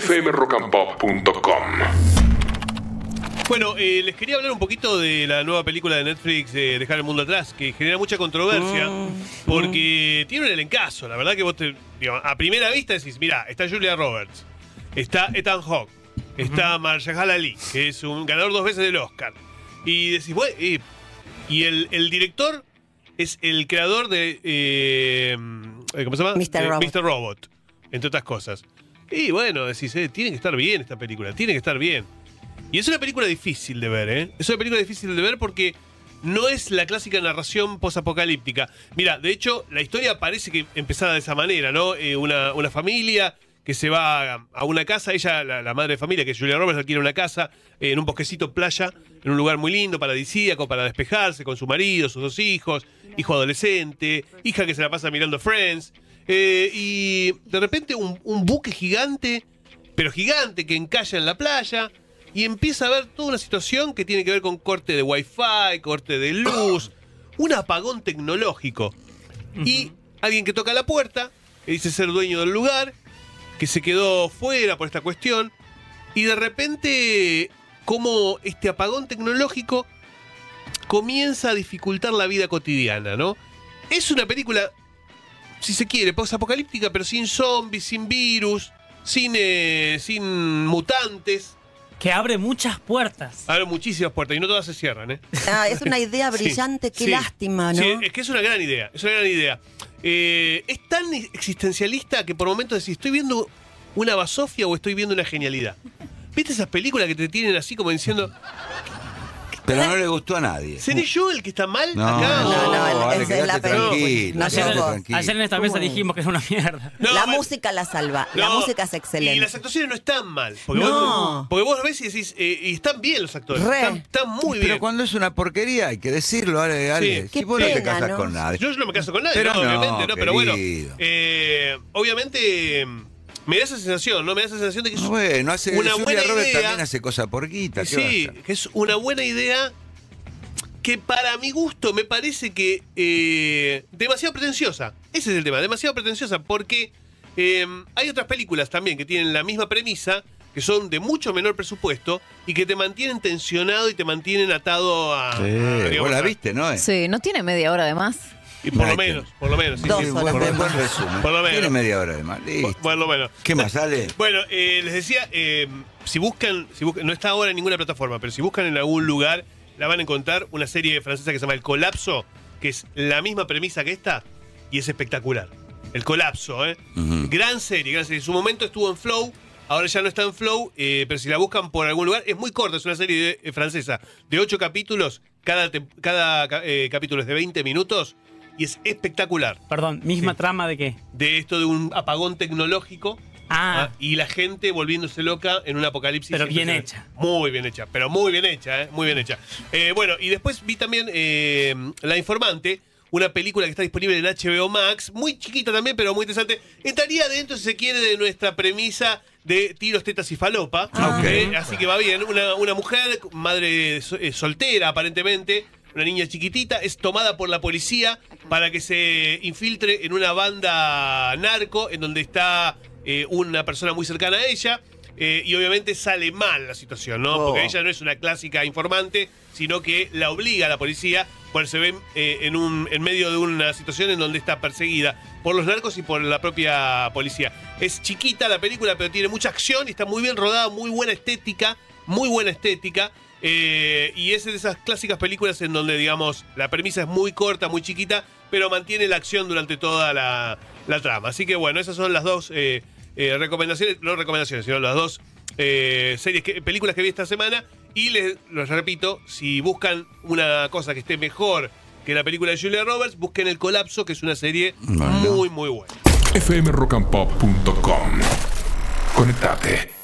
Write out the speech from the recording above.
fmrockandpop.com. Bueno, eh, les quería hablar un poquito de la nueva película de Netflix, eh, Dejar el Mundo Atrás, que genera mucha controversia, porque tiene un elencazo. La verdad que vos, te, digo, a primera vista decís, mira, está Julia Roberts, está Ethan Hawke, está Mahershala Ali, que es un ganador dos veces del Oscar. Y decís, bueno, eh, y el, el director es el creador de... eh, ¿Cómo se llama? Mr. Robot. Mr. Robot, entre otras cosas. Y bueno, decís, eh, tiene que estar bien esta película, tiene que estar bien. Y es una película difícil de ver, ¿eh? Es una película difícil de ver porque no es la clásica narración posapocalíptica. Mira, de hecho, la historia parece que empezada de esa manera, ¿no? Eh, una, una familia que se va a, una casa, ella, la, la madre de familia, que es Julia Roberts, alquila una casa en un bosquecito playa, en un lugar muy lindo, paradisíaco, para despejarse con su marido, sus dos hijos, hijo adolescente, hija que se la pasa mirando Friends. Eh, y de repente un, un buque gigante, pero gigante, que encalla en la playa y empieza a ver toda una situación que tiene que ver con corte de wifi, corte de luz, un apagón tecnológico. Y alguien que toca la puerta, que dice ser dueño del lugar, que se quedó fuera por esta cuestión, y de repente, como este apagón tecnológico comienza a dificultar la vida cotidiana, ¿no? Es una película, si se quiere, post-apocalíptica, pero sin zombies, sin virus, sin, eh, sin mutantes. Que abre muchas puertas. Abre muchísimas puertas y no todas se cierran, ¿eh? Ah, es una idea Sí, brillante, qué sí. lástima, ¿no? Sí, es que es una gran idea, es una gran idea. Eh, es tan existencialista que por momentos decís, ¿estoy viendo una basofia o estoy viendo una genialidad? ¿Viste esas películas que te tienen así como diciendo, Pero no le gustó a nadie. ¿seré yo el que está mal No, acá? No, no, no, es la película. tranquilo, No, Ayer, en esta mesa dijimos que es una mierda. No, la música la salva, la música es excelente. Y las actuaciones no están mal. Porque, No. vos, porque vos ves y decís, eh, y están bien los actores. Re. Están, están muy Pero bien. cuando es una porquería, hay que decirlo, Ale. Ale. Sí. Si vos no te casas ¿no? con nadie. Yo no me caso con nadie, Pero no, no, obviamente, no, pero bueno. eh, obviamente eh, me da esa sensación, ¿no? Me da esa sensación de que es bueno, hace, una buena Roberts idea. también hace cosas por guita. ¿qué va a Sí, que es una buena idea que para mi gusto me parece que eh, demasiado pretenciosa. Ese es el tema, demasiado pretenciosa porque eh, hay otras películas también que tienen la misma premisa, que son de mucho menor presupuesto y que te mantienen tensionado y te mantienen atado a... a, Sí, digamos, vos la viste, ¿no? Eh? Sí, no tiene media hora de más. Y por lo menos, por lo menos. sí, Dos sí, Sí, horas buen, resumen. Por lo menos. Tiene media hora de más. Listo. por- por lo menos. ¿Qué más, Ale? Bueno, eh, les decía, eh, si buscan, si buscan, no está ahora en ninguna plataforma, pero si buscan en algún lugar, la van a encontrar una serie francesa que se llama El Colapso, que es la misma premisa que esta, y es espectacular. El Colapso, ¿eh? Gran serie, gran serie. En su momento estuvo en Flow, ahora ya no está en Flow, eh, pero si la buscan por algún lugar, es muy corta, es una serie de- eh, francesa de ocho capítulos, cada, cada ca- eh, capítulo es de 20 minutos, y es espectacular. Perdón, misma Sí. trama de qué. De esto de un apagón tecnológico. Ah, Ah, y la gente volviéndose loca en un apocalipsis. Pero bien hecha. Muy bien hecha, pero muy bien hecha, ¿eh? Muy bien hecha. Eh, bueno, y después vi también eh, La Informante, una película que está disponible en HBO Max, muy chiquita también, pero muy interesante. Entraría dentro, si se quiere, de nuestra premisa de tiros, tetas y falopa. Ah, ok. Eh, así que va bien. Una, una mujer, madre eh, soltera aparentemente, una niña chiquitita, es tomada por la policía para que se infiltre en una banda narco en donde está eh, una persona muy cercana a ella. eh, y obviamente sale mal la situación, ¿no? Oh. Porque ella no es una clásica informante, sino que la obliga a la policía, pues se ve eh, en, un, en medio de una situación en donde está perseguida por los narcos y por la propia policía. Es chiquita la película, pero tiene mucha acción y está muy bien rodada, muy buena estética, muy buena estética. Eh, y es de esas clásicas películas en donde, digamos, la premisa es muy corta, muy chiquita, pero mantiene la acción durante toda la, la trama. Así que bueno, esas son las dos eh, eh, recomendaciones, no recomendaciones, sino las dos eh, series, que, películas que vi esta semana. Y les, les repito, si buscan una cosa que esté mejor que la película de Julia Roberts, busquen El Colapso, que es una serie Bueno. muy, muy buena. fmrockandpop.com. Conectate.